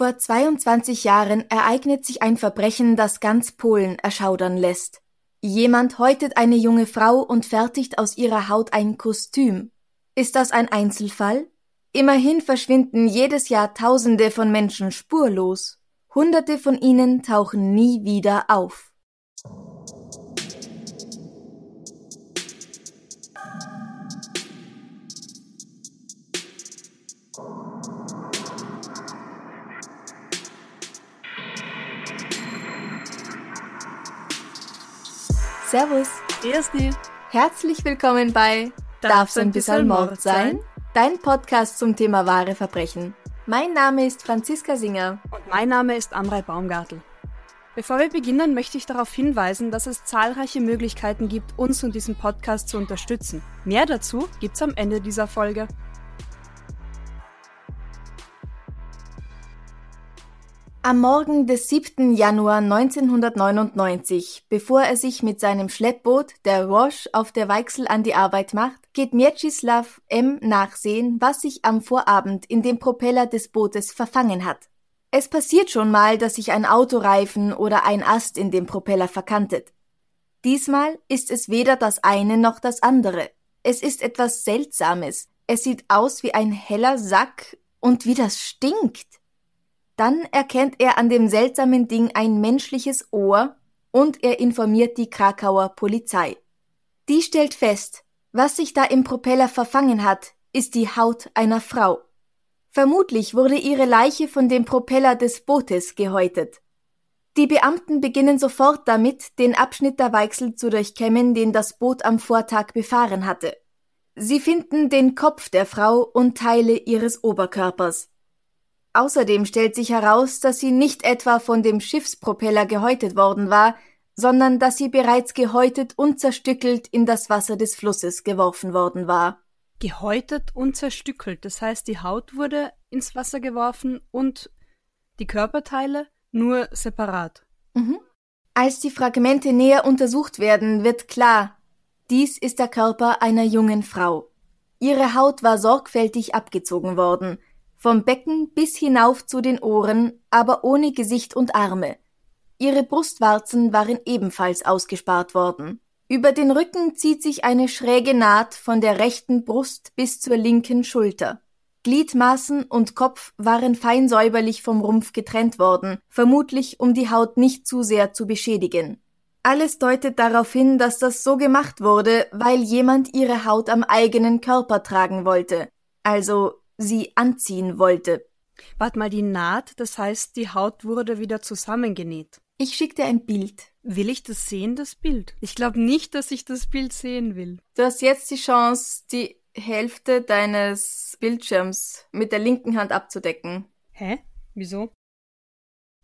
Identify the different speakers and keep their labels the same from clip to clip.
Speaker 1: Vor 22 Jahren ereignet sich ein Verbrechen, das ganz Polen erschaudern lässt. Jemand häutet eine junge Frau und fertigt aus ihrer Haut ein Kostüm. Ist das ein Einzelfall? Immerhin verschwinden jedes Jahr Tausende von Menschen spurlos. Hunderte von ihnen tauchen nie wieder auf. Servus.
Speaker 2: Dich.
Speaker 1: Herzlich willkommen bei Darf's ein bisschen Mord sein? Dein Podcast zum Thema wahre Verbrechen. Mein Name ist Franziska Singer.
Speaker 2: Und mein Name ist Amrei Baumgartel. Bevor wir beginnen, möchte ich darauf hinweisen, dass es zahlreiche Möglichkeiten gibt, uns und diesen Podcast zu unterstützen. Mehr dazu gibt's am Ende dieser Folge.
Speaker 1: Am Morgen des 7. Januar 1999, bevor er sich mit seinem Schleppboot, der Roche, auf der Weichsel an die Arbeit macht, geht Mieczysław M. nachsehen, was sich am Vorabend in dem Propeller des Bootes verfangen hat. Es passiert schon mal, dass sich ein Autoreifen oder ein Ast in dem Propeller verkantet. Diesmal ist es weder das eine noch das andere. Es ist etwas Seltsames. Es sieht aus wie ein heller Sack und wie das stinkt. Dann erkennt er an dem seltsamen Ding ein menschliches Ohr und er informiert die Krakauer Polizei. Die stellt fest, was sich da im Propeller verfangen hat, ist die Haut einer Frau. Vermutlich wurde ihre Leiche von dem Propeller des Bootes gehäutet. Die Beamten beginnen sofort damit, den Abschnitt der Weichsel zu durchkämmen, den das Boot am Vortag befahren hatte. Sie finden den Kopf der Frau und Teile ihres Oberkörpers. Außerdem stellt sich heraus, dass sie nicht etwa von dem Schiffspropeller gehäutet worden war, sondern dass sie bereits gehäutet und zerstückelt in das Wasser des Flusses geworfen worden war.
Speaker 2: Gehäutet und zerstückelt, das heißt, die Haut wurde ins Wasser geworfen und die Körperteile nur separat.
Speaker 1: Mhm. Als die Fragmente näher untersucht werden, wird klar, dies ist der Körper einer jungen Frau. Ihre Haut war sorgfältig abgezogen worden, vom Becken bis hinauf zu den Ohren, aber ohne Gesicht und Arme. Ihre Brustwarzen waren ebenfalls ausgespart worden. Über den Rücken zieht sich eine schräge Naht von der rechten Brust bis zur linken Schulter. Gliedmaßen und Kopf waren fein säuberlich vom Rumpf getrennt worden, vermutlich um die Haut nicht zu sehr zu beschädigen. Alles deutet darauf hin, dass das so gemacht wurde, weil jemand ihre Haut am eigenen Körper tragen wollte, also sie anziehen wollte.
Speaker 2: Wart mal, die Naht, das heißt, die Haut wurde wieder zusammengenäht.
Speaker 1: Ich schick dir ein Bild.
Speaker 2: Will ich das sehen, das Bild? Ich glaube nicht, dass ich das Bild sehen will.
Speaker 1: Du hast jetzt die Chance, die Hälfte deines Bildschirms mit der linken Hand abzudecken.
Speaker 2: Hä? Wieso?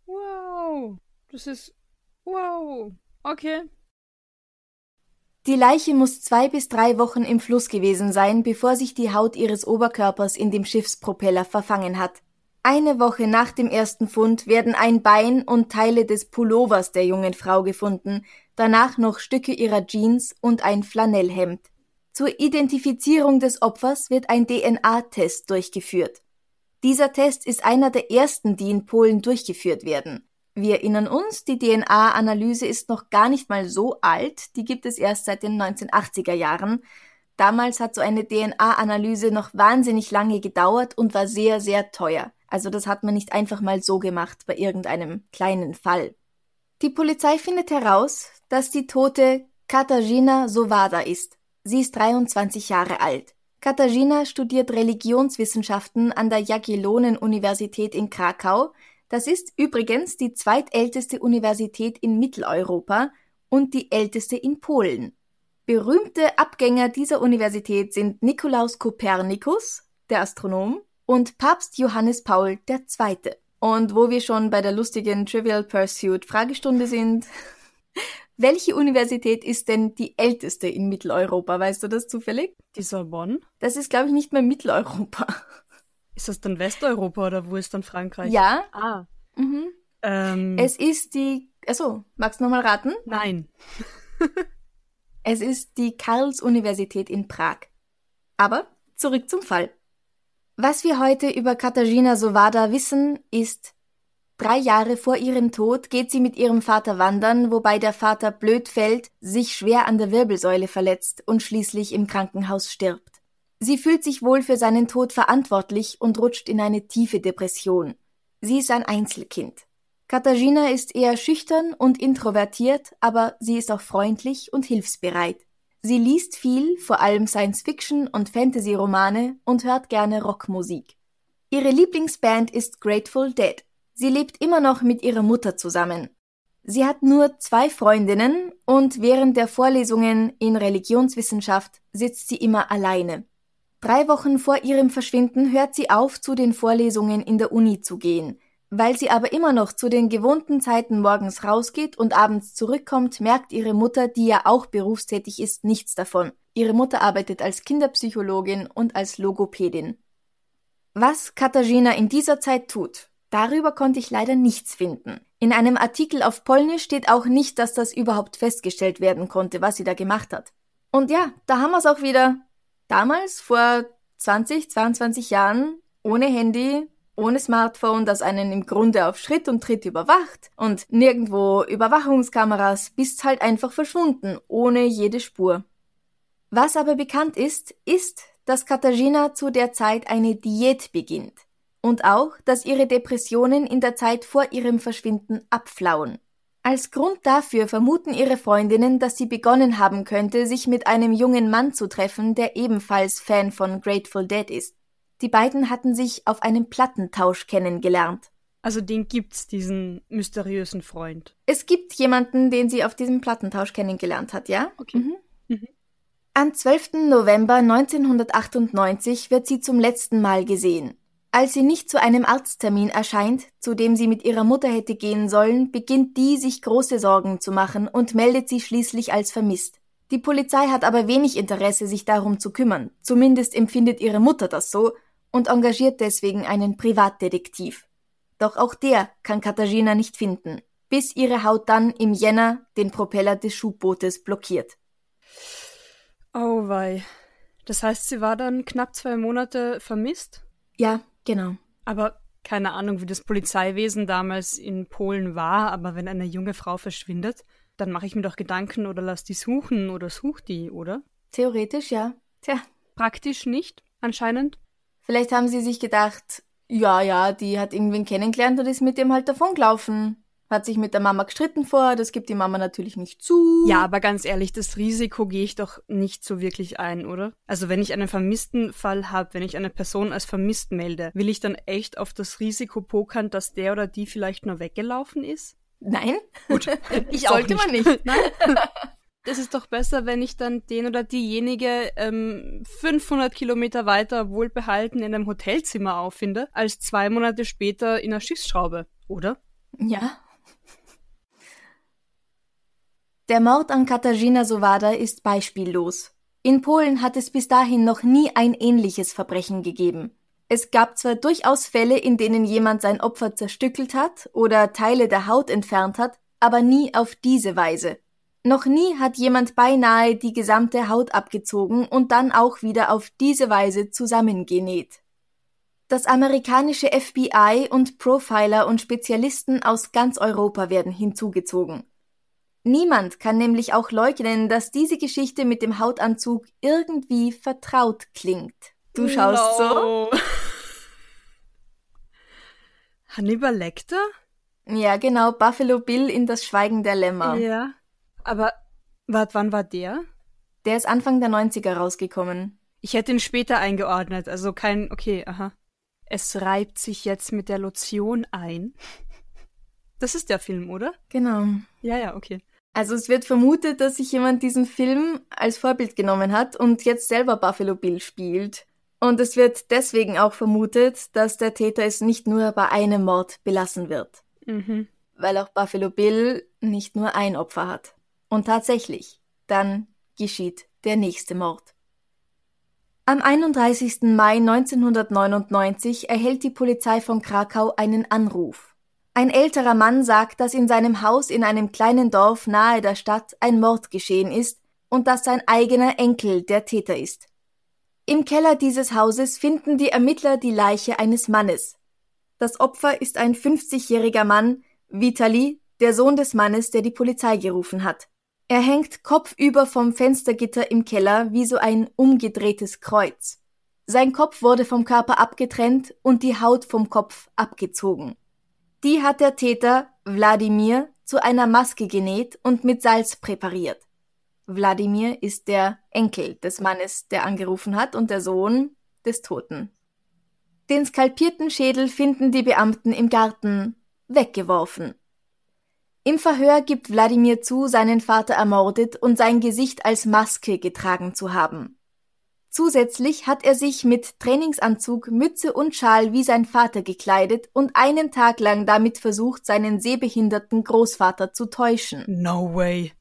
Speaker 2: Wow, das ist. Wow. Okay.
Speaker 1: Die Leiche muss zwei bis drei Wochen im Fluss gewesen sein, bevor sich die Haut ihres Oberkörpers in dem Schiffspropeller verfangen hat. Eine Woche nach dem ersten Fund werden ein Bein und Teile des Pullovers der jungen Frau gefunden, danach noch Stücke ihrer Jeans und ein Flanellhemd. Zur Identifizierung des Opfers wird ein DNA-Test durchgeführt. Dieser Test ist einer der ersten, die in Polen durchgeführt werden. Wir erinnern uns, die DNA-Analyse ist noch gar nicht mal so alt, die gibt es erst seit den 1980er Jahren. Damals hat so eine DNA-Analyse noch wahnsinnig lange gedauert und war sehr, sehr teuer. Also das hat man nicht einfach mal so gemacht bei irgendeinem kleinen Fall. Die Polizei findet heraus, dass die Tote Katarzyna Sowada ist. Sie ist 23 Jahre alt. Katarzyna studiert Religionswissenschaften an der Jagiellonen-Universität in Krakau, das ist übrigens die zweitälteste Universität in Mitteleuropa und die älteste in Polen. Berühmte Abgänger dieser Universität sind Nikolaus Kopernikus, der Astronom, und Papst Johannes Paul II. Und wo wir schon bei der lustigen Trivial Pursuit Fragestunde sind, welche Universität ist denn die älteste in Mitteleuropa? Weißt du das zufällig?
Speaker 2: Die Sorbonne?
Speaker 1: Das ist, glaube ich, nicht mehr Mitteleuropa.
Speaker 2: Ist das dann Westeuropa oder wo ist dann Frankreich?
Speaker 1: Ja.
Speaker 2: Ah.
Speaker 1: Mhm.
Speaker 2: Ähm,
Speaker 1: Es ist die. Achso, magst du nochmal raten?
Speaker 2: nein.
Speaker 1: Es ist die Karls-Universität in Prag. Aber zurück zum Fall. Was wir heute über Katarzyna Sowada wissen, ist, drei Jahre vor ihrem Tod geht sie mit ihrem Vater wandern, wobei der Vater blöd fällt, sich schwer an der Wirbelsäule verletzt und schließlich im Krankenhaus stirbt. Sie fühlt sich wohl für seinen Tod verantwortlich und rutscht in eine tiefe Depression. Sie ist ein Einzelkind. Katarzyna ist eher schüchtern und introvertiert, aber sie ist auch freundlich und hilfsbereit. Sie liest viel, vor allem Science-Fiction und Fantasy-Romane und hört gerne Rockmusik. Ihre Lieblingsband ist Grateful Dead. Sie lebt immer noch mit ihrer Mutter zusammen. Sie hat nur zwei Freundinnen und während der Vorlesungen in Religionswissenschaft sitzt sie immer alleine. Drei Wochen vor ihrem Verschwinden hört sie auf, zu den Vorlesungen in der Uni zu gehen. Weil sie aber immer noch zu den gewohnten Zeiten morgens rausgeht und abends zurückkommt, merkt ihre Mutter, die ja auch berufstätig ist, nichts davon. Ihre Mutter arbeitet als Kinderpsychologin und als Logopädin. Was Katarzyna in dieser Zeit tut, darüber konnte ich leider nichts finden. In einem Artikel auf Polnisch steht auch nicht, dass das überhaupt festgestellt werden konnte, was sie da gemacht hat. Und ja, da haben wir es auch wieder. Damals, vor 20, 22 Jahren, ohne Handy, ohne Smartphone, das einen im Grunde auf Schritt und Tritt überwacht und nirgendwo Überwachungskameras, bist halt einfach verschwunden, ohne jede Spur. Was aber bekannt ist, ist, dass Katarzyna zu der Zeit eine Diät beginnt und auch, dass ihre Depressionen in der Zeit vor ihrem Verschwinden abflauen. Als Grund dafür vermuten ihre Freundinnen, dass sie begonnen haben könnte, sich mit einem jungen Mann zu treffen, der ebenfalls Fan von Grateful Dead ist. Die beiden hatten sich auf einem Plattentausch kennengelernt.
Speaker 2: Also den gibt's, diesen mysteriösen Freund.
Speaker 1: Es gibt jemanden, den sie auf diesem Plattentausch kennengelernt hat, ja?
Speaker 2: Okay.
Speaker 1: Mhm.
Speaker 2: Mhm.
Speaker 1: Am 12. November 1998 wird sie zum letzten Mal gesehen. Als sie nicht zu einem Arzttermin erscheint, zu dem sie mit ihrer Mutter hätte gehen sollen, beginnt die sich große Sorgen zu machen und meldet sie schließlich als vermisst. Die Polizei hat aber wenig Interesse, sich darum zu kümmern. Zumindest empfindet ihre Mutter das so und engagiert deswegen einen Privatdetektiv. Doch auch der kann Katarzyna nicht finden, bis ihre Haut dann im Jänner den Propeller des Schubbootes blockiert.
Speaker 2: Oh wei. Das heißt, sie war dann knapp zwei Monate vermisst?
Speaker 1: Ja, genau.
Speaker 2: Aber keine Ahnung, wie das Polizeiwesen damals in Polen war, aber wenn eine junge Frau verschwindet, dann mache ich mir doch Gedanken oder lass die suchen oder such die, oder?
Speaker 1: Theoretisch ja. Tja,
Speaker 2: Praktisch nicht, anscheinend.
Speaker 1: vielleicht haben sie sich gedacht, ja, ja, die hat irgendwen kennengelernt und ist mit dem halt davongelaufen. Hat sich mit der Mama gestritten vorher, das gibt die Mama natürlich nicht zu.
Speaker 2: Ja, aber ganz ehrlich, das Risiko gehe ich doch nicht so wirklich ein, oder? Also wenn ich einen vermissten Fall habe, wenn ich eine Person als vermisst melde, will ich dann echt auf das Risiko pokern, dass der oder die vielleicht nur weggelaufen ist?
Speaker 1: Nein?
Speaker 2: Gut, ich
Speaker 1: Sollte man nicht.
Speaker 2: Nein. Das ist doch besser, wenn ich dann den oder diejenige ähm, 500 Kilometer weiter wohlbehalten in einem Hotelzimmer auffinde, als zwei Monate später in einer Schiffsschraube, oder?
Speaker 1: Ja. Der Mord an Katarzyna Sowada ist beispiellos. In Polen hat es bis dahin noch nie ein ähnliches Verbrechen gegeben. Es gab zwar durchaus Fälle, in denen jemand sein Opfer zerstückelt hat oder Teile der Haut entfernt hat, aber nie auf diese Weise. Noch nie hat jemand beinahe die gesamte Haut abgezogen und dann auch wieder auf diese Weise zusammengenäht. Das amerikanische FBI und Profiler und Spezialisten aus ganz Europa werden hinzugezogen. Niemand kann nämlich auch leugnen, dass diese Geschichte mit dem Hautanzug irgendwie vertraut klingt. Du schaust so?
Speaker 2: so. Hannibal Lecter?
Speaker 1: Ja, genau, Buffalo Bill in das Schweigen der Lämmer.
Speaker 2: Ja. Aber wart, wann war der?
Speaker 1: Der ist Anfang der 90er rausgekommen.
Speaker 2: Ich hätte ihn später eingeordnet, also kein, okay, aha. Es reibt sich jetzt mit der Lotion ein. Das ist der Film, oder?
Speaker 1: Genau.
Speaker 2: Ja, ja, okay.
Speaker 1: Also es wird vermutet, dass sich jemand diesen Film als Vorbild genommen hat und jetzt selber Buffalo Bill spielt. Und es wird deswegen auch vermutet, dass der Täter es nicht nur bei einem Mord belassen wird.
Speaker 2: Mhm.
Speaker 1: Weil auch Buffalo Bill nicht nur ein Opfer hat. Und tatsächlich, dann geschieht der nächste Mord. Am 31. Mai 1999 erhält die Polizei von Krakau einen Anruf. Ein älterer Mann sagt, dass in seinem Haus in einem kleinen Dorf nahe der Stadt ein Mord geschehen ist und dass sein eigener Enkel der Täter ist. Im Keller dieses Hauses finden die Ermittler die Leiche eines Mannes. Das Opfer ist ein 50-jähriger Mann, Vitali, der Sohn des Mannes, der die Polizei gerufen hat. Er hängt kopfüber vom Fenstergitter im Keller wie so ein umgedrehtes Kreuz. Sein Kopf wurde vom Körper abgetrennt und die Haut vom Kopf abgezogen. Die hat der Täter, Wladimir, zu einer Maske genäht und mit Salz präpariert. Wladimir ist der Enkel des Mannes, der angerufen hat, und der Sohn des Toten. Den skalpierten Schädel finden die Beamten im Garten weggeworfen. Im Verhör gibt Wladimir zu, seinen Vater ermordet und sein Gesicht als Maske getragen zu haben. Zusätzlich hat er sich mit Trainingsanzug, Mütze und Schal wie sein Vater gekleidet und einen Tag lang damit versucht, seinen sehbehinderten Großvater zu täuschen.
Speaker 2: No way.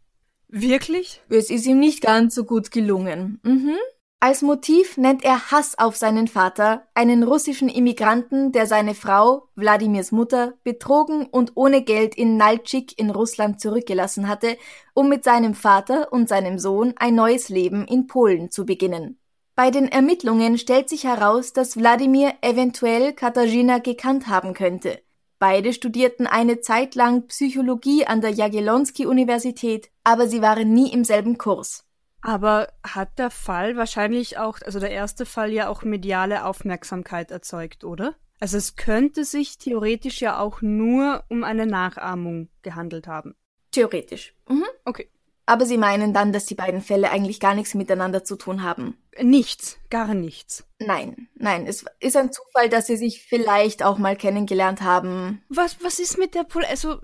Speaker 2: Wirklich?
Speaker 1: Es ist ihm nicht ganz so gut gelungen. Mhm. Als Motiv nennt er Hass auf seinen Vater, einen russischen Immigranten, der seine Frau, Wladimirs Mutter, betrogen und ohne Geld in Naltschik in Russland zurückgelassen hatte, um mit seinem Vater und seinem Sohn ein neues Leben in Polen zu beginnen. Bei den Ermittlungen stellt sich heraus, dass Wladimir eventuell Katarzyna gekannt haben könnte. Beide studierten eine Zeit lang Psychologie an der Jagiellonski-Universität, aber sie waren nie im selben Kurs.
Speaker 2: Aber hat der Fall wahrscheinlich auch, also der erste Fall ja auch mediale Aufmerksamkeit erzeugt, oder? Also es könnte sich theoretisch ja auch nur um eine Nachahmung gehandelt haben.
Speaker 1: Theoretisch. Mhm.
Speaker 2: Okay.
Speaker 1: Aber sie meinen dann, dass die beiden Fälle eigentlich gar nichts miteinander zu tun haben.
Speaker 2: Nichts, gar nichts.
Speaker 1: Nein, nein, es ist ein Zufall, dass sie sich vielleicht auch mal kennengelernt haben.
Speaker 2: Was, was ist mit der Pol Also,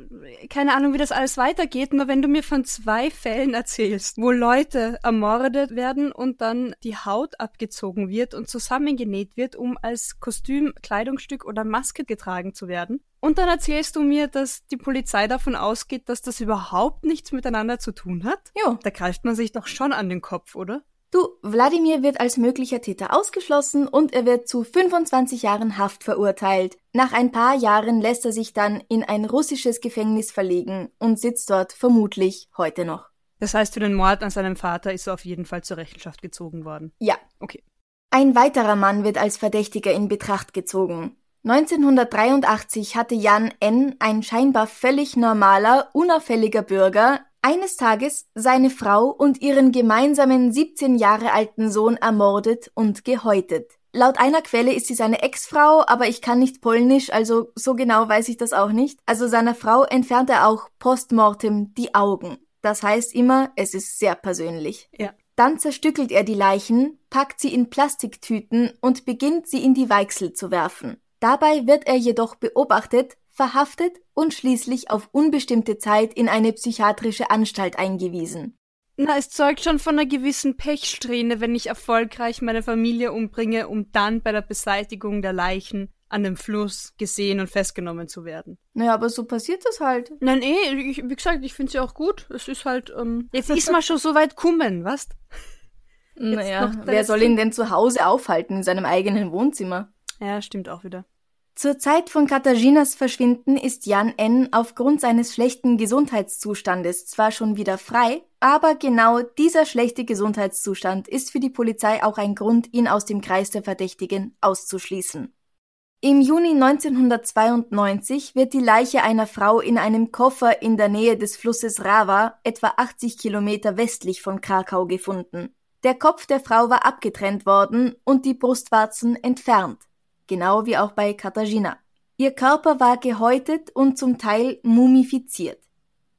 Speaker 2: keine Ahnung, wie das alles weitergeht, nur wenn du mir von zwei Fällen erzählst, wo Leute ermordet werden und dann die Haut abgezogen wird und zusammengenäht wird, um als Kostüm, Kleidungsstück oder Maske getragen zu werden. Und dann erzählst du mir, dass die Polizei davon ausgeht, dass das überhaupt nichts miteinander zu tun hat?
Speaker 1: Jo.
Speaker 2: Da greift man sich doch schon an den Kopf, oder?
Speaker 1: Du, Wladimir wird als möglicher Täter ausgeschlossen und er wird zu 25 Jahren Haft verurteilt. Nach ein paar Jahren lässt er sich dann in ein russisches Gefängnis verlegen und sitzt dort vermutlich heute noch.
Speaker 2: Das heißt, für den Mord an seinem Vater ist er auf jeden Fall zur Rechenschaft gezogen worden.
Speaker 1: Ja.
Speaker 2: Okay.
Speaker 1: Ein weiterer Mann wird als Verdächtiger in Betracht gezogen. 1983 hatte Jan N., ein scheinbar völlig normaler, unauffälliger Bürger, eines Tages seine Frau und ihren gemeinsamen 17 Jahre alten Sohn ermordet und gehäutet. Laut einer Quelle ist sie seine Ex-Frau, aber ich kann nicht polnisch, also so genau weiß ich das auch nicht. Also seiner Frau entfernt er auch postmortem die Augen. Das heißt immer, es ist sehr persönlich.
Speaker 2: Ja.
Speaker 1: Dann zerstückelt er die Leichen, packt sie in Plastiktüten und beginnt sie in die Weichsel zu werfen. Dabei wird er jedoch beobachtet, verhaftet und schließlich auf unbestimmte Zeit in eine psychiatrische Anstalt eingewiesen.
Speaker 2: Na, es zeugt schon von einer gewissen Pechsträhne, wenn ich erfolgreich meine Familie umbringe, um dann bei der Beseitigung der Leichen an dem Fluss gesehen und festgenommen zu werden.
Speaker 1: Naja, aber so passiert das halt.
Speaker 2: Nein, eh, ich, wie gesagt, ich finde es ja auch gut. Es ist halt, ähm, jetzt ist man schon so weit kommen, was?
Speaker 1: Naja, wer soll ihn denn zu Hause aufhalten in seinem eigenen Wohnzimmer?
Speaker 2: Ja, stimmt auch wieder.
Speaker 1: Zur Zeit von Katarzynas Verschwinden ist Jan N. aufgrund seines schlechten Gesundheitszustandes zwar schon wieder frei, aber genau dieser schlechte Gesundheitszustand ist für die Polizei auch ein Grund, ihn aus dem Kreis der Verdächtigen auszuschließen. Im Juni 1992 wird die Leiche einer Frau in einem Koffer in der Nähe des Flusses Rava, etwa 80 Kilometer westlich von Krakau, gefunden. Der Kopf der Frau war abgetrennt worden und die Brustwarzen entfernt genau wie auch bei Katarzyna. Ihr Körper war gehäutet und zum Teil mumifiziert.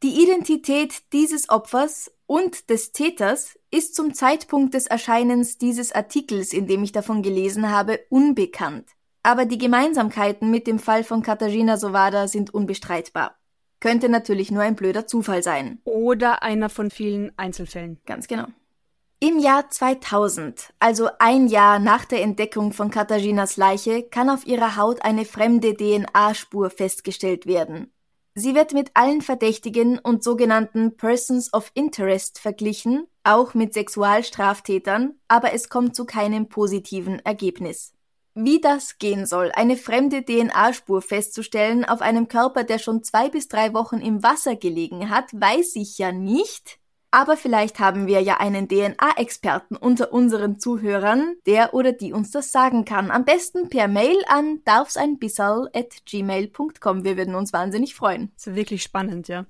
Speaker 1: Die Identität dieses Opfers und des Täters ist zum Zeitpunkt des Erscheinens dieses Artikels, in dem ich davon gelesen habe, unbekannt. Aber die Gemeinsamkeiten mit dem Fall von Katarzyna Sowada sind unbestreitbar. Könnte natürlich nur ein blöder Zufall sein.
Speaker 2: Oder einer von vielen Einzelfällen.
Speaker 1: Ganz genau. Im Jahr 2000, also ein Jahr nach der Entdeckung von Katarinas Leiche, kann auf ihrer Haut eine fremde DNA-Spur festgestellt werden. Sie wird mit allen Verdächtigen und sogenannten Persons of Interest verglichen, auch mit Sexualstraftätern, aber es kommt zu keinem positiven Ergebnis. Wie das gehen soll, eine fremde DNA-Spur festzustellen auf einem Körper, der schon zwei bis drei Wochen im Wasser gelegen hat, weiß ich ja nicht. Aber vielleicht haben wir ja einen DNA-Experten unter unseren Zuhörern, der oder die uns das sagen kann. Am besten per Mail an darfseinbisserl.gmail.com. Wir würden uns wahnsinnig freuen.
Speaker 2: Das ist wirklich spannend, ja.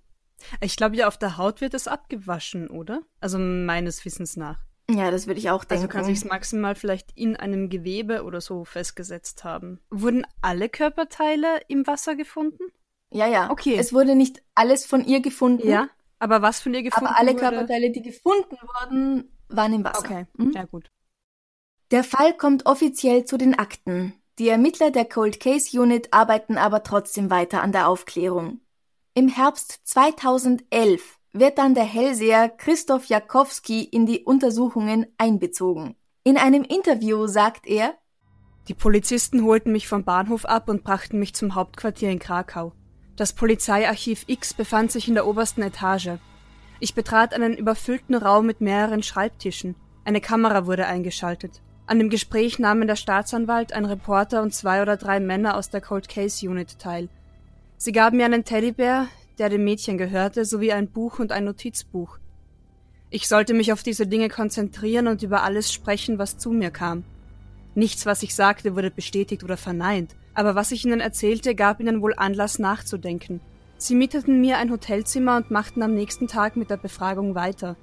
Speaker 2: Ich glaube ja, auf der Haut wird es abgewaschen, oder? Also meines Wissens nach.
Speaker 1: Ja, das würde ich auch denken.
Speaker 2: Also kann sich maximal vielleicht in einem Gewebe oder so festgesetzt haben. Wurden alle Körperteile im Wasser gefunden?
Speaker 1: Ja, ja. Okay. Es wurde nicht alles von ihr gefunden.
Speaker 2: Ja. Aber was von ihr gefunden
Speaker 1: Aber alle
Speaker 2: wurde?
Speaker 1: Körperteile, die gefunden wurden, waren im Wasser.
Speaker 2: Okay, hm? ja gut.
Speaker 1: Der Fall kommt offiziell zu den Akten. Die Ermittler der Cold Case Unit arbeiten aber trotzdem weiter an der Aufklärung. Im Herbst 2011 wird dann der Hellseher Christoph Jakowski in die Untersuchungen einbezogen. In einem Interview sagt er,
Speaker 2: Die Polizisten holten mich vom Bahnhof ab und brachten mich zum Hauptquartier in Krakau. Das Polizeiarchiv X befand sich in der obersten Etage. Ich betrat einen überfüllten Raum mit mehreren Schreibtischen. Eine Kamera wurde eingeschaltet. An dem Gespräch nahmen der Staatsanwalt, ein Reporter und zwei oder drei Männer aus der Cold Case Unit teil. Sie gaben mir einen Teddybär, der dem Mädchen gehörte, sowie ein Buch und ein Notizbuch. Ich sollte mich auf diese Dinge konzentrieren und über alles sprechen, was zu mir kam. Nichts, was ich sagte, wurde bestätigt oder verneint aber was ich ihnen erzählte, gab ihnen wohl Anlass nachzudenken. Sie mieteten mir ein Hotelzimmer und machten am nächsten Tag mit der Befragung weiter.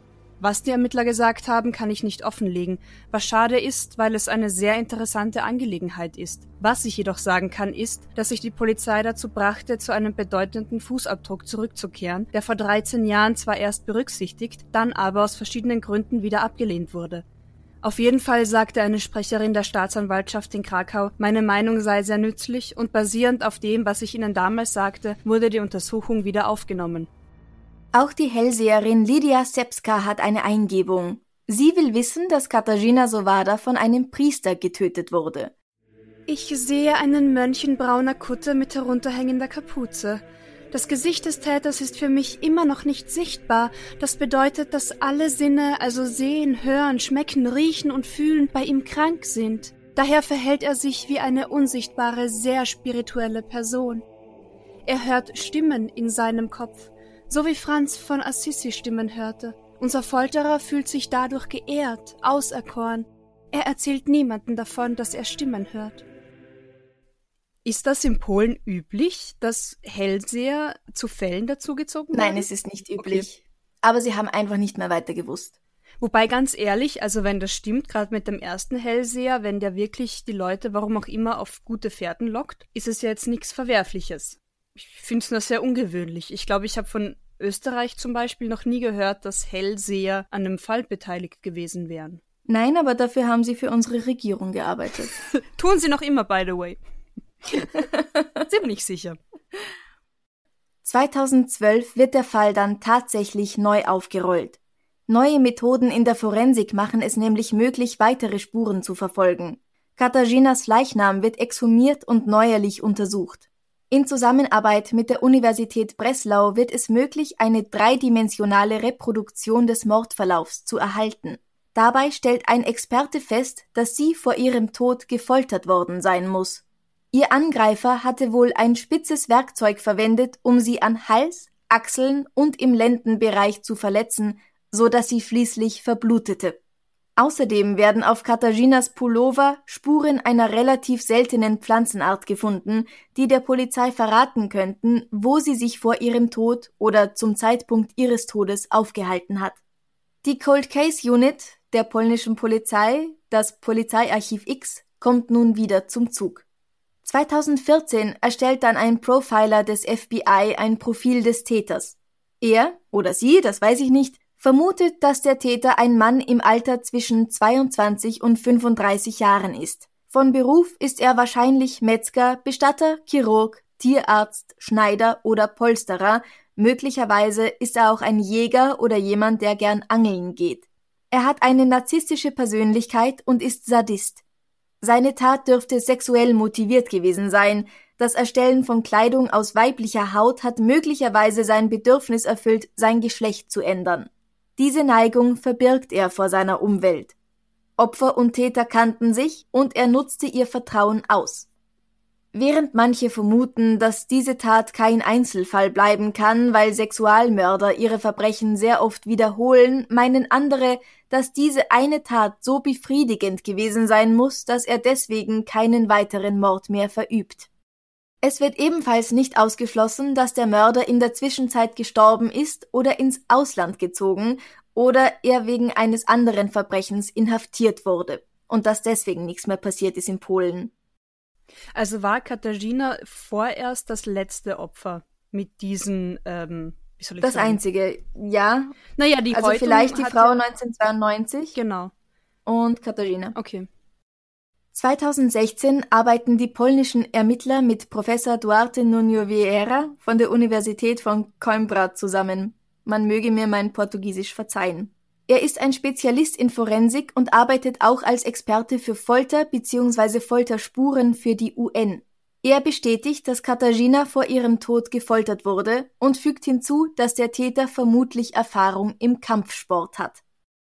Speaker 2: Was die Ermittler gesagt haben, kann ich nicht offenlegen, was schade ist, weil es eine sehr interessante Angelegenheit ist. Was ich jedoch sagen kann, ist, dass ich die Polizei dazu brachte, zu einem bedeutenden Fußabdruck zurückzukehren, der vor 13 Jahren zwar erst berücksichtigt, dann aber aus verschiedenen Gründen wieder abgelehnt wurde. Auf jeden Fall sagte eine Sprecherin der Staatsanwaltschaft in Krakau, meine Meinung sei sehr nützlich und basierend auf dem, was ich Ihnen damals sagte, wurde die Untersuchung wieder aufgenommen.
Speaker 1: Auch die Hellseherin Lydia Sepska hat eine Eingebung. Sie will wissen, dass Katarzyna Sowada von einem Priester getötet wurde.
Speaker 3: Ich sehe einen Mönch in brauner Kutte mit herunterhängender Kapuze. Das Gesicht des Täters ist für mich immer noch nicht sichtbar. Das bedeutet, dass alle Sinne, also sehen, hören, schmecken, riechen und fühlen, bei ihm krank sind. Daher verhält er sich wie eine unsichtbare, sehr spirituelle Person. Er hört Stimmen in seinem Kopf, so wie Franz von Assisi Stimmen hörte. Unser Folterer fühlt sich dadurch geehrt, auserkoren. Er erzählt niemanden davon, dass er Stimmen hört.
Speaker 2: Ist das in Polen üblich, dass Hellseher zu Fällen dazugezogen werden?
Speaker 1: Nein, es ist nicht üblich. Okay. Aber sie haben einfach nicht mehr weiter gewusst.
Speaker 2: Wobei ganz ehrlich, also wenn das stimmt, gerade mit dem ersten Hellseher, wenn der wirklich die Leute, warum auch immer, auf gute Fährten lockt, ist es ja jetzt nichts Verwerfliches. Ich finde es nur sehr ungewöhnlich. Ich glaube, ich habe von Österreich zum Beispiel noch nie gehört, dass Hellseher an einem Fall beteiligt gewesen wären.
Speaker 1: Nein, aber dafür haben sie für unsere Regierung gearbeitet.
Speaker 2: Tun sie noch immer, by the way. Ziemlich sicher.
Speaker 1: 2012 wird der Fall dann tatsächlich neu aufgerollt. Neue Methoden in der Forensik machen es nämlich möglich, weitere Spuren zu verfolgen. Katarinas Leichnam wird exhumiert und neuerlich untersucht. In Zusammenarbeit mit der Universität Breslau wird es möglich, eine dreidimensionale Reproduktion des Mordverlaufs zu erhalten. Dabei stellt ein Experte fest, dass sie vor ihrem Tod gefoltert worden sein muss. Ihr Angreifer hatte wohl ein spitzes Werkzeug verwendet, um sie an Hals, Achseln und im Lendenbereich zu verletzen, so dass sie schließlich verblutete. Außerdem werden auf Katarinas Pullover Spuren einer relativ seltenen Pflanzenart gefunden, die der Polizei verraten könnten, wo sie sich vor ihrem Tod oder zum Zeitpunkt ihres Todes aufgehalten hat. Die Cold Case Unit der polnischen Polizei, das Polizeiarchiv X, kommt nun wieder zum Zug. 2014 erstellt dann ein Profiler des FBI ein Profil des Täters. Er oder sie, das weiß ich nicht, vermutet, dass der Täter ein Mann im Alter zwischen 22 und 35 Jahren ist. Von Beruf ist er wahrscheinlich Metzger, Bestatter, Chirurg, Tierarzt, Schneider oder Polsterer. Möglicherweise ist er auch ein Jäger oder jemand, der gern angeln geht. Er hat eine narzisstische Persönlichkeit und ist Sadist. Seine Tat dürfte sexuell motiviert gewesen sein. Das Erstellen von Kleidung aus weiblicher Haut hat möglicherweise sein Bedürfnis erfüllt, sein Geschlecht zu ändern. Diese Neigung verbirgt er vor seiner Umwelt. Opfer und Täter kannten sich und er nutzte ihr Vertrauen aus. Während manche vermuten, dass diese Tat kein Einzelfall bleiben kann, weil Sexualmörder ihre Verbrechen sehr oft wiederholen, meinen andere, dass diese eine Tat so befriedigend gewesen sein muss, dass er deswegen keinen weiteren Mord mehr verübt. Es wird ebenfalls nicht ausgeschlossen, dass der Mörder in der Zwischenzeit gestorben ist oder ins Ausland gezogen oder er wegen eines anderen Verbrechens inhaftiert wurde und dass deswegen nichts mehr passiert ist in Polen.
Speaker 2: Also war Katharina vorerst das letzte Opfer mit diesen, ähm,
Speaker 1: Das
Speaker 2: sagen?
Speaker 1: einzige, ja.
Speaker 2: Naja, die
Speaker 1: Also
Speaker 2: Häutung
Speaker 1: vielleicht die Frau 1992
Speaker 2: Genau,
Speaker 1: und Katharina.
Speaker 2: okay.
Speaker 1: 2016 arbeiten die polnischen Ermittler mit Professor Duarte Nuno Vieira von der Universität von Coimbra zusammen. Man möge mir mein Portugiesisch verzeihen. Er ist ein Spezialist in Forensik und arbeitet auch als Experte für Folter bzw. Folterspuren für die UN. Er bestätigt, dass Katarzyna vor ihrem Tod gefoltert wurde und fügt hinzu, dass der Täter vermutlich Erfahrung im Kampfsport hat.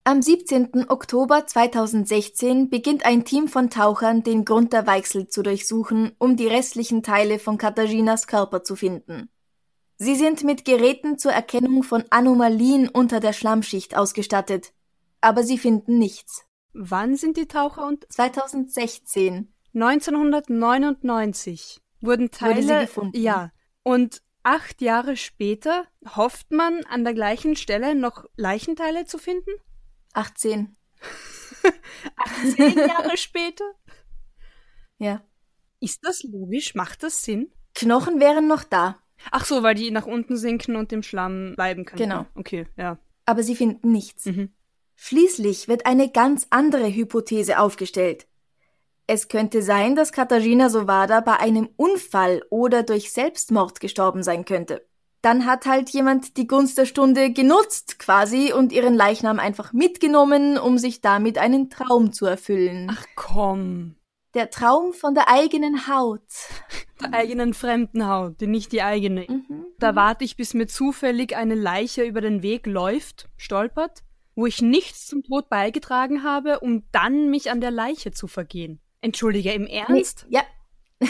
Speaker 1: Am 17. Oktober 2016 beginnt ein Team von Tauchern, den Grund der Weichsel zu durchsuchen, um die restlichen Teile von Katarzynas Körper zu finden. Sie sind mit Geräten zur Erkennung von Anomalien unter der Schlammschicht ausgestattet. Aber sie finden nichts.
Speaker 2: Wann sind die Taucher und
Speaker 1: 2016.
Speaker 2: 1999 wurden Teile
Speaker 1: Wurde.
Speaker 2: Ja. Und acht Jahre später hofft man an der gleichen Stelle noch Leichenteile zu finden?
Speaker 1: 18.
Speaker 2: Zehn Jahre später?
Speaker 1: Ja.
Speaker 2: Ist das logisch? Macht das Sinn?
Speaker 1: Knochen wären noch da,
Speaker 2: Ach so, weil die nach unten sinken und im Schlamm bleiben können.
Speaker 1: Genau.
Speaker 2: Okay, ja.
Speaker 1: aber sie finden nichts.
Speaker 2: Mhm.
Speaker 1: Schließlich wird eine ganz andere Hypothese aufgestellt. Es könnte sein, dass Katharina Sowada bei einem Unfall oder durch Selbstmord gestorben sein könnte. Dann hat halt jemand die Gunst der Stunde genutzt quasi und ihren Leichnam einfach mitgenommen, um sich damit einen Traum zu erfüllen.
Speaker 2: Ach komm.
Speaker 1: Der Traum von der eigenen Haut.
Speaker 2: Der eigenen fremden Haut, die nicht die eigene.
Speaker 1: Mhm.
Speaker 2: Da warte ich, bis mir zufällig eine Leiche über den Weg läuft, stolpert, wo ich nichts zum Tod beigetragen habe, um dann mich an der Leiche zu vergehen. Entschuldige, im Ernst?
Speaker 1: Ja.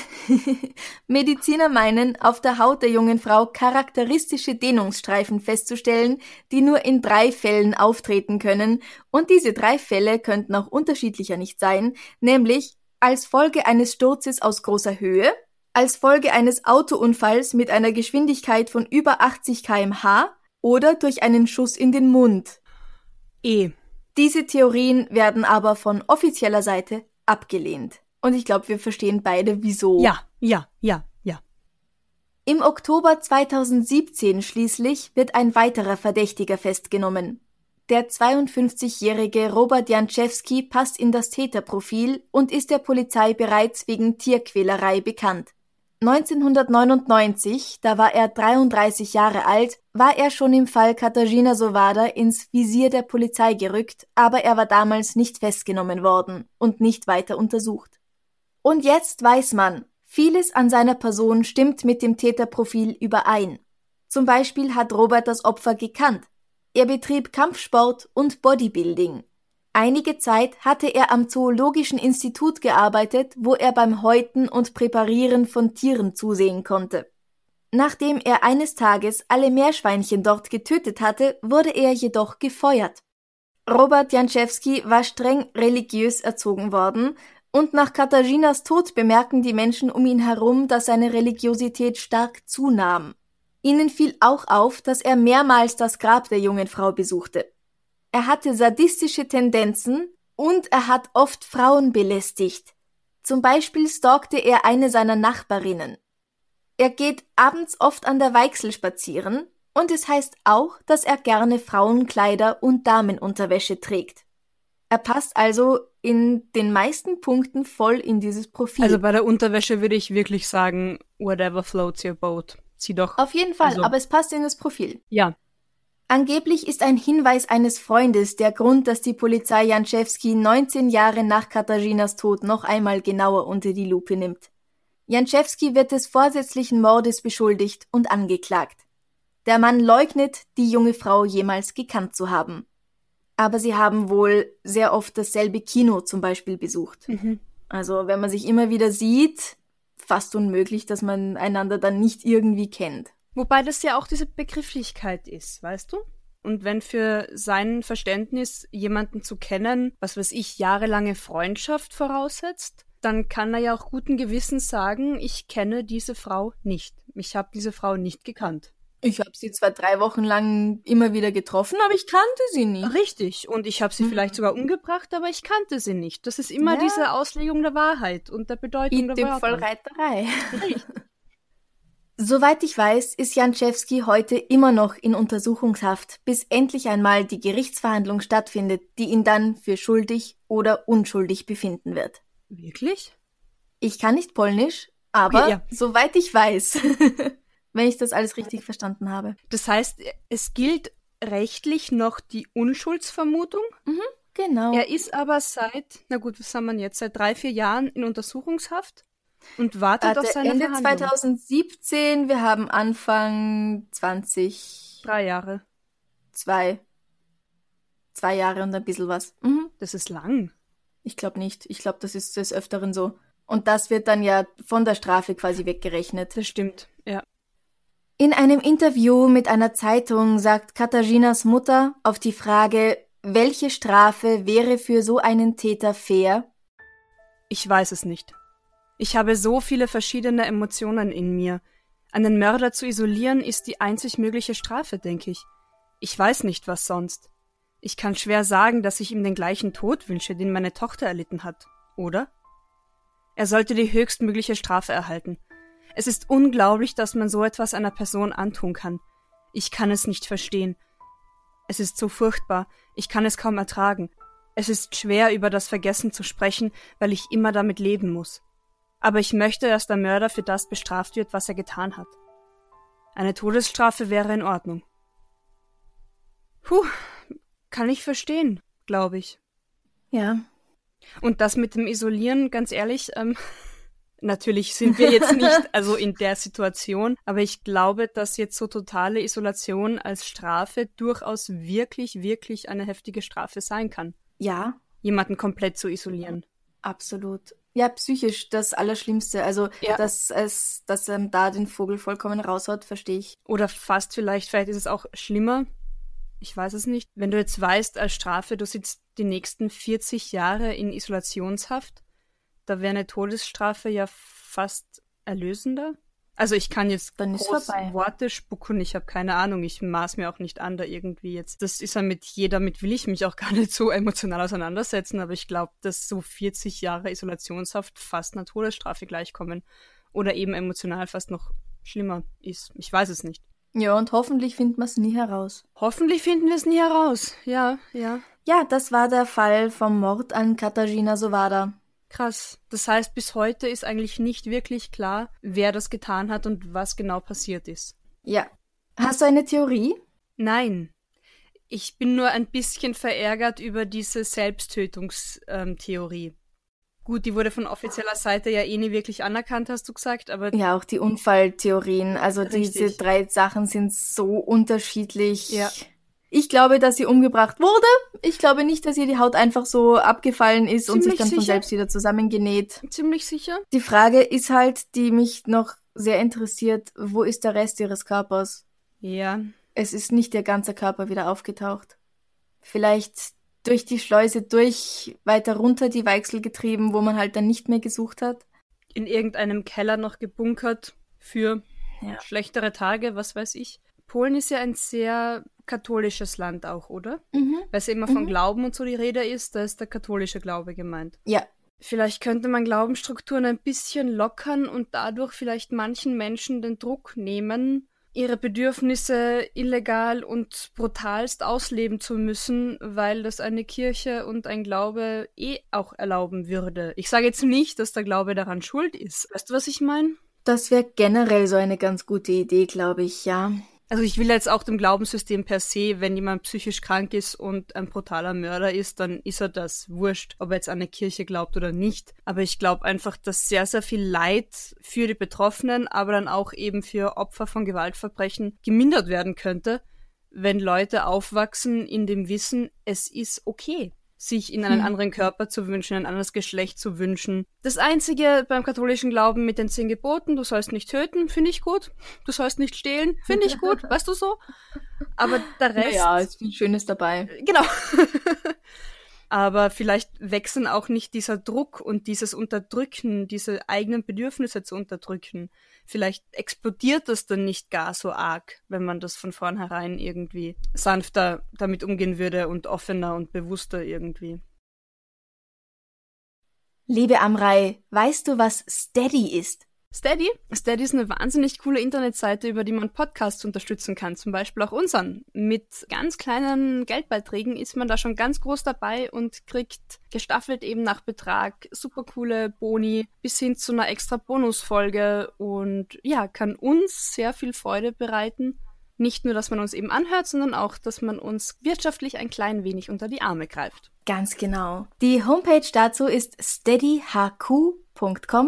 Speaker 1: Mediziner meinen, auf der Haut der jungen Frau charakteristische Dehnungsstreifen festzustellen, die nur in drei Fällen auftreten können, und diese drei Fälle könnten auch unterschiedlicher nicht sein, nämlich als Folge eines Sturzes aus großer Höhe, als Folge eines Autounfalls mit einer Geschwindigkeit von über 80 kmh oder durch einen Schuss in den Mund.
Speaker 2: Eh.
Speaker 1: Diese Theorien werden aber von offizieller Seite abgelehnt. Und ich glaube, wir verstehen beide, wieso.
Speaker 2: Ja, ja, ja, ja.
Speaker 1: Im Oktober 2017 schließlich wird ein weiterer Verdächtiger festgenommen. Der 52-jährige Robert Janczewski passt in das Täterprofil und ist der Polizei bereits wegen Tierquälerei bekannt. 1999, da war er 33 Jahre alt, war er schon im Fall Katarzyna Sowada ins Visier der Polizei gerückt, aber er war damals nicht festgenommen worden und nicht weiter untersucht. Und jetzt weiß man, vieles an seiner Person stimmt mit dem Täterprofil überein. Zum Beispiel hat Robert das Opfer gekannt. Er betrieb Kampfsport und Bodybuilding. Einige Zeit hatte er am Zoologischen Institut gearbeitet, wo er beim Häuten und Präparieren von Tieren zusehen konnte. Nachdem er eines Tages alle Meerschweinchen dort getötet hatte, wurde er jedoch gefeuert. Robert Janczewski war streng religiös erzogen worden, und nach Katharzynas Tod bemerken die Menschen um ihn herum, dass seine Religiosität stark zunahm. Ihnen fiel auch auf, dass er mehrmals das Grab der jungen Frau besuchte. Er hatte sadistische Tendenzen und er hat oft Frauen belästigt. Zum Beispiel stalkte er eine seiner Nachbarinnen. Er geht abends oft an der Weichsel spazieren und es heißt auch, dass er gerne Frauenkleider und Damenunterwäsche trägt. Er passt also in den meisten Punkten voll in dieses Profil.
Speaker 2: Also bei der Unterwäsche würde ich wirklich sagen, whatever floats your boat. Zieh doch.
Speaker 1: Auf jeden Fall,
Speaker 2: Also-
Speaker 1: aber es passt in das Profil.
Speaker 2: Ja.
Speaker 1: Angeblich ist ein Hinweis eines Freundes der Grund, dass die Polizei Janczewski 19 Jahre nach Katarinas Tod noch einmal genauer unter die Lupe nimmt. Janczewski wird des vorsätzlichen Mordes beschuldigt und angeklagt. Der Mann leugnet, die junge Frau jemals gekannt zu haben. Aber sie haben wohl sehr oft dasselbe Kino zum Beispiel besucht.
Speaker 2: Mhm.
Speaker 1: Also wenn man sich immer wieder sieht, fast unmöglich, dass man einander dann nicht irgendwie kennt.
Speaker 2: Wobei das ja auch diese Begrifflichkeit ist, weißt du? Und wenn für sein Verständnis jemanden zu kennen, was weiß ich, jahrelange Freundschaft voraussetzt, dann kann er ja auch guten Gewissens sagen, ich kenne diese Frau nicht. Ich habe diese Frau nicht gekannt.
Speaker 1: Ich habe sie zwar drei Wochen lang immer wieder getroffen, aber ich kannte sie nicht.
Speaker 2: Richtig. Und ich habe sie
Speaker 1: Mhm.
Speaker 2: vielleicht sogar umgebracht, aber ich kannte sie nicht. Das ist immer
Speaker 1: Ja.
Speaker 2: diese Auslegung der Wahrheit und der Bedeutung
Speaker 1: In
Speaker 2: der
Speaker 1: dem Fall. Reiterei. Soweit ich weiß, ist Janczewski heute immer noch in Untersuchungshaft, bis endlich einmal die Gerichtsverhandlung stattfindet, die ihn dann für schuldig oder unschuldig befinden wird.
Speaker 2: Wirklich?
Speaker 1: Ich kann nicht Polnisch, aber
Speaker 2: Okay, ja.
Speaker 1: soweit ich weiß, wenn ich das alles richtig verstanden habe.
Speaker 2: Das heißt, es gilt rechtlich noch die Unschuldsvermutung.
Speaker 1: Genau.
Speaker 2: Er ist aber seit, na gut, was haben wir jetzt, seit drei, vier Jahren in Untersuchungshaft und wartet auf
Speaker 1: Warte,
Speaker 2: seine
Speaker 1: Ende
Speaker 2: Verhandlung.
Speaker 1: 2017, wir haben Anfang 20,
Speaker 2: Drei Jahre.
Speaker 1: zwei, zwei Jahre und ein bisschen was. Mhm.
Speaker 2: Das ist lang.
Speaker 1: Ich glaube nicht. Ich glaube, das ist des Öfteren so. Und das wird dann ja von der Strafe quasi weggerechnet.
Speaker 2: Das stimmt, ja.
Speaker 1: In einem Interview mit einer Zeitung sagt Katarinas Mutter auf die Frage, welche Strafe wäre für so einen Täter fair,
Speaker 2: Ich weiß es nicht. Ich habe so viele verschiedene Emotionen in mir. Einen Mörder zu isolieren ist die einzig mögliche Strafe, denke ich. Ich weiß nicht, was sonst. Ich kann schwer sagen, dass ich ihm den gleichen Tod wünsche, den meine Tochter erlitten hat, oder? Er sollte die höchstmögliche Strafe erhalten. Es ist unglaublich, dass man so etwas einer Person antun kann. Ich kann es nicht verstehen. Es ist so furchtbar, ich kann es kaum ertragen. Es ist schwer, über das Vergessen zu sprechen, weil ich immer damit leben muss. Aber ich möchte, dass der Mörder für das bestraft wird, was er getan hat. Eine Todesstrafe wäre in Ordnung. Puh, kann ich verstehen, glaube ich.
Speaker 1: ja,
Speaker 2: Und das mit dem Isolieren, ganz ehrlich, ähm, natürlich sind wir jetzt nicht also in der Situation, aber ich glaube, dass jetzt so totale Isolation als Strafe durchaus wirklich, wirklich eine heftige Strafe sein kann.
Speaker 1: ja,
Speaker 2: Jemanden komplett zu isolieren.
Speaker 1: absolut. Ja, psychisch das Allerschlimmste. Also,
Speaker 2: Ja.
Speaker 1: dass es, dass er da den Vogel vollkommen raushaut, verstehe ich.
Speaker 2: Oder fast vielleicht, vielleicht ist es auch schlimmer. Ich weiß es nicht. Wenn du jetzt weißt, als Strafe, du sitzt die nächsten 40 Jahre in Isolationshaft, da wäre eine Todesstrafe ja fast erlösender. Also ich kann jetzt
Speaker 1: Dann
Speaker 2: groß. Worte spucken, ich habe keine Ahnung, ich maß mir auch nicht an, da irgendwie jetzt. Das ist ja mit jeder, mit will ich mich auch gar nicht so emotional auseinandersetzen, aber ich glaube, dass so 40 Jahre Isolationshaft fast einer Todesstrafe gleichkommen. Oder eben emotional fast noch schlimmer ist. Ich weiß es nicht.
Speaker 1: Ja, und hoffentlich findet man es nie heraus.
Speaker 2: Hoffentlich finden wir es nie heraus. Ja, ja.
Speaker 1: Ja, das war der Fall vom Mord an Katarzyna Sowada.
Speaker 2: Krass. Das heißt, bis heute ist eigentlich nicht wirklich klar, wer das getan hat und was genau passiert ist.
Speaker 1: Ja. Hast du eine Theorie?
Speaker 2: Nein. Ich bin nur ein bisschen verärgert über diese Selbsttötungstheorie. Gut, die wurde von offizieller Seite ja eh nie wirklich anerkannt, hast du gesagt, aber
Speaker 1: Ja, auch die Unfalltheorien. Also diese
Speaker 2: Richtig.
Speaker 1: drei Sachen sind so unterschiedlich.
Speaker 2: Ja.
Speaker 1: Ich glaube, dass sie umgebracht wurde. Ich glaube nicht, dass ihr die Haut einfach so abgefallen ist und sich
Speaker 2: Ziemlich
Speaker 1: dann von
Speaker 2: sicher.
Speaker 1: selbst wieder zusammengenäht.
Speaker 2: ziemlich sicher.
Speaker 1: Die Frage ist halt, die mich noch sehr interessiert, wo ist der Rest ihres Körpers?
Speaker 2: Ja.
Speaker 1: Es ist nicht ihr ganzer Körper wieder aufgetaucht. Vielleicht durch die Schleuse durch, weiter runter die Weichsel getrieben, wo man halt dann nicht mehr gesucht hat.
Speaker 2: In irgendeinem Keller noch gebunkert für
Speaker 1: Ja.
Speaker 2: schlechtere Tage, was weiß ich. Polen ist ja ein sehr katholisches Land auch, oder?
Speaker 1: Mhm.
Speaker 2: Weil es immer von
Speaker 1: Mhm.
Speaker 2: Glauben und so die Rede ist, da ist der katholische Glaube gemeint.
Speaker 1: Ja,
Speaker 2: Vielleicht könnte man Glaubensstrukturen ein bisschen lockern und dadurch vielleicht manchen Menschen den Druck nehmen, ihre Bedürfnisse illegal und brutalst ausleben zu müssen, weil das eine Kirche und ein Glaube eh auch erlauben würde. Ich sage jetzt nicht, dass der Glaube daran schuld ist. Weißt du, was ich meine?
Speaker 1: das wäre generell so eine ganz gute Idee, glaube ich, ja.
Speaker 2: Also ich will jetzt auch dem Glaubenssystem per se, wenn jemand psychisch krank ist und ein brutaler Mörder ist, dann ist er das wurscht, ob er jetzt an eine Kirche glaubt oder nicht. Aber ich glaube einfach, dass sehr, sehr viel Leid für die Betroffenen, aber dann auch eben für Opfer von Gewaltverbrechen gemindert werden könnte, wenn Leute aufwachsen in dem Wissen, es ist okay sich in einen hm. anderen Körper zu wünschen, ein anderes Geschlecht zu wünschen. Das Einzige beim katholischen Glauben mit den zehn Geboten, du sollst nicht töten, finde ich gut. Du sollst nicht stehlen, finde ich gut, weißt du so? Aber der Rest.
Speaker 1: Ja, ist viel Schönes dabei.
Speaker 2: Genau. aber vielleicht wechseln auch nicht dieser Druck und dieses Unterdrücken, diese eigenen Bedürfnisse zu unterdrücken. Vielleicht explodiert das dann nicht gar so arg, wenn man das von vornherein irgendwie sanfter damit umgehen würde und offener und bewusster irgendwie.
Speaker 1: Liebe Amrei, weißt du, was Steady ist?
Speaker 2: Steady? Steady ist eine wahnsinnig coole Internetseite, über die man Podcasts unterstützen kann, zum Beispiel auch unseren. Mit ganz kleinen Geldbeiträgen ist man da schon ganz groß dabei und kriegt gestaffelt eben nach Betrag super coole Boni bis hin zu einer extra Bonusfolge und ja, kann uns sehr viel Freude bereiten. Nicht nur, dass man uns eben anhört, sondern auch, dass man uns wirtschaftlich ein klein wenig unter die Arme greift.
Speaker 1: Ganz genau. Die Homepage dazu ist steadyhq.com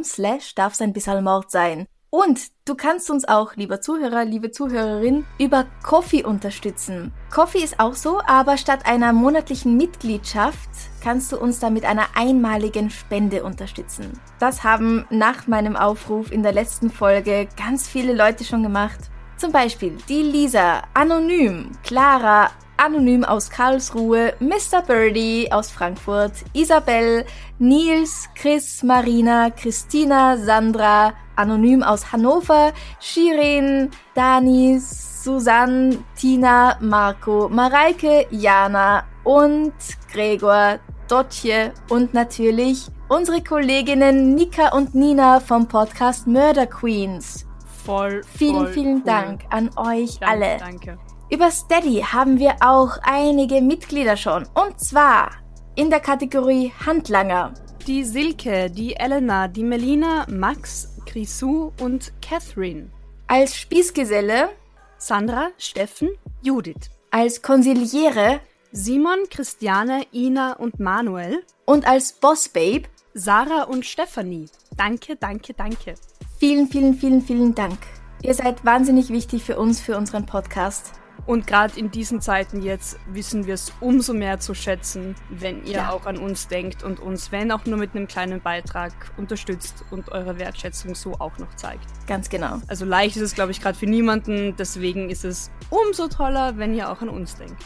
Speaker 1: slash darf ein bisschen Mord sein. Und du kannst uns auch, lieber Zuhörer, liebe Zuhörerin, über Coffee unterstützen. Coffee ist auch so, aber statt einer monatlichen Mitgliedschaft kannst du uns da mit einer einmaligen Spende unterstützen. Das haben nach meinem Aufruf in der letzten Folge ganz viele Leute schon gemacht. Zum Beispiel die Lisa, Anonym, Clara, Anonym aus Karlsruhe, Mr. Birdie aus Frankfurt, Isabel, Nils, Chris, Marina, Christina, Sandra, Anonym aus Hannover, Shirin, Dani, Susanne, Tina, Marco, Mareike, Jana und Gregor, Dotje und natürlich unsere Kolleginnen Nika und Nina vom Podcast Murder Queens.
Speaker 2: Voll.
Speaker 1: Vielen,
Speaker 2: voll
Speaker 1: vielen
Speaker 2: cool.
Speaker 1: Dank an euch
Speaker 2: Danke,
Speaker 1: alle.
Speaker 2: Danke.
Speaker 1: Über Steady haben wir auch einige Mitglieder schon. Und zwar in der Kategorie Handlanger.
Speaker 2: Die Silke, die Elena, die Melina, Max, Grisou und Catherine.
Speaker 1: Als Spießgeselle,
Speaker 2: Sandra, Steffen, Judith.
Speaker 1: als Konsiliere
Speaker 2: Simon, Christiane, Ina und Manuel.
Speaker 1: und als Bossbabe.
Speaker 2: Sarah und Stefanie. Danke, danke, danke.
Speaker 1: Vielen, vielen, vielen, vielen Dank. Ihr seid wahnsinnig wichtig für uns, für unseren Podcast.
Speaker 2: Und gerade in diesen Zeiten jetzt wissen wir es umso mehr zu schätzen, wenn ihr
Speaker 1: Ja.
Speaker 2: auch an uns denkt und uns, wenn auch nur mit einem kleinen Beitrag, unterstützt und eure Wertschätzung so auch noch zeigt.
Speaker 1: Ganz genau.
Speaker 2: Also leicht ist es, glaube ich, gerade für niemanden. Deswegen ist es umso toller, wenn ihr auch an uns denkt.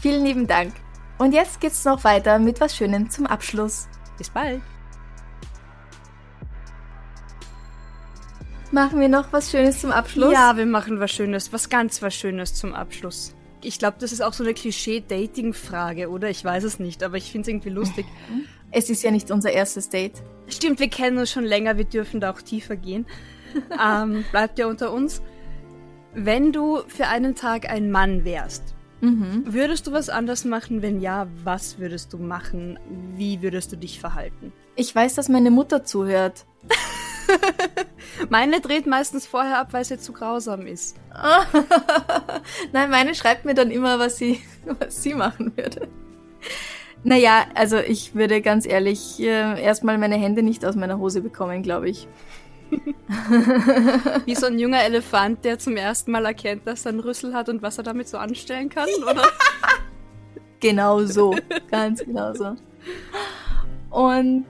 Speaker 1: Vielen lieben Dank. Und jetzt geht's noch weiter mit was Schönem zum Abschluss.
Speaker 2: Bis bald.
Speaker 1: Machen wir noch was Schönes zum Abschluss?
Speaker 2: Ja, wir machen was Schönes, was ganz was Schönes zum Abschluss. Ich glaube, das ist auch so eine Klischee-Dating-Frage, oder? Ich weiß es nicht, aber ich finde es irgendwie lustig.
Speaker 1: Es ist ja nicht unser erstes Date.
Speaker 2: Stimmt, wir kennen uns schon länger, wir dürfen da auch tiefer gehen. ähm, bleibt ja unter uns. Wenn du für einen Tag ein Mann wärst,
Speaker 1: Mhm.
Speaker 2: würdest du was anders machen? Wenn ja, was würdest du machen? Wie würdest du dich verhalten?
Speaker 1: Ich weiß, dass meine Mutter zuhört.
Speaker 2: Meine dreht meistens vorher ab, weil sie zu grausam ist.
Speaker 1: Nein, meine schreibt mir dann immer, was sie, was sie machen würde. Naja, also ich würde ganz ehrlich äh, erstmal meine Hände nicht aus meiner Hose bekommen, glaube ich.
Speaker 2: Wie so ein junger Elefant, der zum ersten Mal erkennt, dass er einen Rüssel hat und was er damit so anstellen kann, oder?
Speaker 1: Genau so. ganz genau so. Und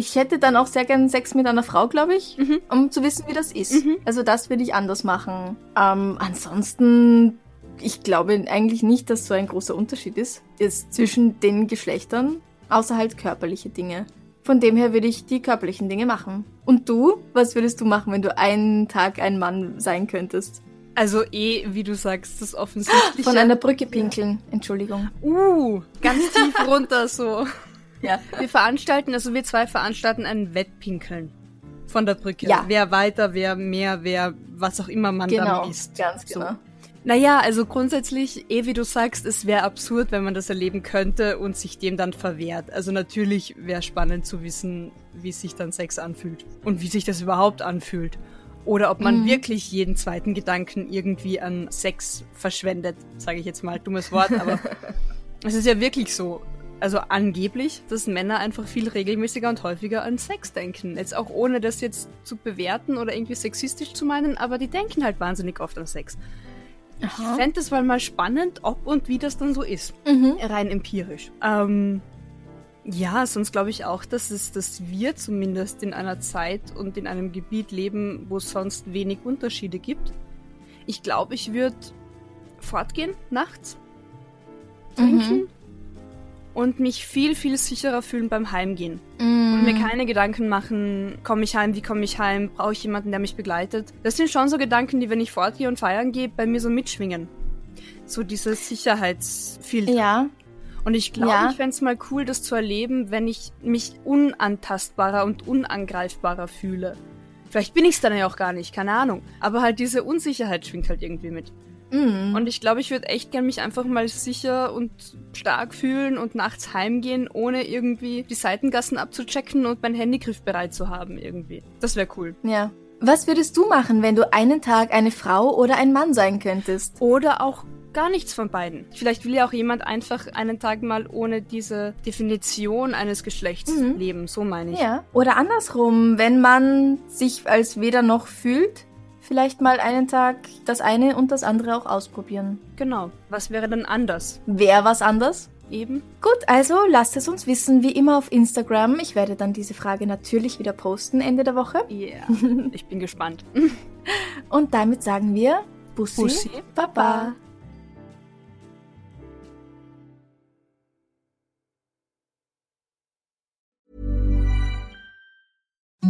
Speaker 1: ich hätte dann auch sehr gern Sex mit einer Frau, glaube ich,
Speaker 2: Mhm.
Speaker 1: um zu wissen, wie das ist.
Speaker 2: Mhm.
Speaker 1: Also das würde ich anders machen. Ähm, ansonsten, ich glaube eigentlich nicht, dass so ein großer Unterschied ist, ist zwischen den Geschlechtern, außer halt körperliche Dinge. Von dem her würde ich die körperlichen Dinge machen. Und du? Was würdest du machen, wenn du einen Tag ein Mann sein könntest?
Speaker 2: Also eh, wie du sagst, das offensichtliche.
Speaker 1: Von einer Brücke pinkeln. Entschuldigung.
Speaker 2: Uh, ganz tief runter so.
Speaker 1: Ja.
Speaker 2: Wir veranstalten, also wir zwei veranstalten ein Wettpinkeln. Von der Brücke.
Speaker 1: Ja.
Speaker 2: Wer weiter, wer mehr, wer was auch immer man
Speaker 1: Genau.
Speaker 2: dann ist.
Speaker 1: Ganz
Speaker 2: So.
Speaker 1: genau.
Speaker 2: Naja, also grundsätzlich, eh wie du sagst, es wäre absurd, wenn man das erleben könnte und sich dem dann verwehrt. Also natürlich wäre spannend zu wissen, wie sich dann Sex anfühlt und wie sich das überhaupt anfühlt. Oder ob man mhm. wirklich jeden zweiten Gedanken irgendwie an Sex verschwendet, sage ich jetzt mal, dummes Wort, aber es ist ja wirklich so. Also angeblich, dass Männer einfach viel regelmäßiger und häufiger an Sex denken. Jetzt auch ohne das jetzt zu bewerten oder irgendwie sexistisch zu meinen, aber die denken halt wahnsinnig oft an Sex. Aha. Ich fände es mal spannend, ob und wie das dann so ist. Mhm. Rein empirisch. Ähm, ja, sonst glaube ich auch, dass es, dass wir zumindest in einer Zeit und in einem Gebiet leben, wo es sonst wenig Unterschiede gibt. Ich glaube, ich würde fortgehen nachts, trinken mhm. Und mich viel, viel sicherer fühlen beim Heimgehen. Mhm. Und mir keine Gedanken machen, komme ich heim, wie komme ich heim, brauche ich jemanden, der mich begleitet. Das sind schon so Gedanken, die, wenn ich fortgehe und feiern gehe, bei mir so mitschwingen. So dieses Sicherheitsfilter.
Speaker 1: Ja.
Speaker 2: Und ich glaube, ja. ich fände es mal cool, das zu erleben, wenn ich mich unantastbarer und unangreifbarer fühle. Vielleicht bin ich es dann ja auch gar nicht, keine Ahnung. Aber halt diese Unsicherheit schwingt halt irgendwie mit. Mm. Und ich glaube, ich würde echt gern mich einfach mal sicher und stark fühlen und nachts heimgehen, ohne irgendwie die Seitengassen abzuchecken und mein Handygriff bereit zu haben irgendwie. Das wäre cool.
Speaker 1: Ja. Was würdest du machen, wenn du einen Tag eine Frau oder ein Mann sein könntest?
Speaker 2: Oder auch gar nichts von beiden. Vielleicht will ja auch jemand einfach einen Tag mal ohne diese Definition eines Geschlechts mhm. leben, so meine ich.
Speaker 1: Ja. Oder andersrum, wenn man sich als weder noch fühlt, vielleicht mal einen Tag das eine und das andere auch ausprobieren.
Speaker 2: Genau. Was wäre dann anders?
Speaker 1: Wäre was anders?
Speaker 2: Eben.
Speaker 1: Gut, also lasst es uns wissen, wie immer auf Instagram. Ich werde dann diese Frage natürlich wieder posten Ende der Woche.
Speaker 2: Ja, yeah. ich bin gespannt.
Speaker 1: und damit sagen wir Bussi, Bussi Baba. Baba.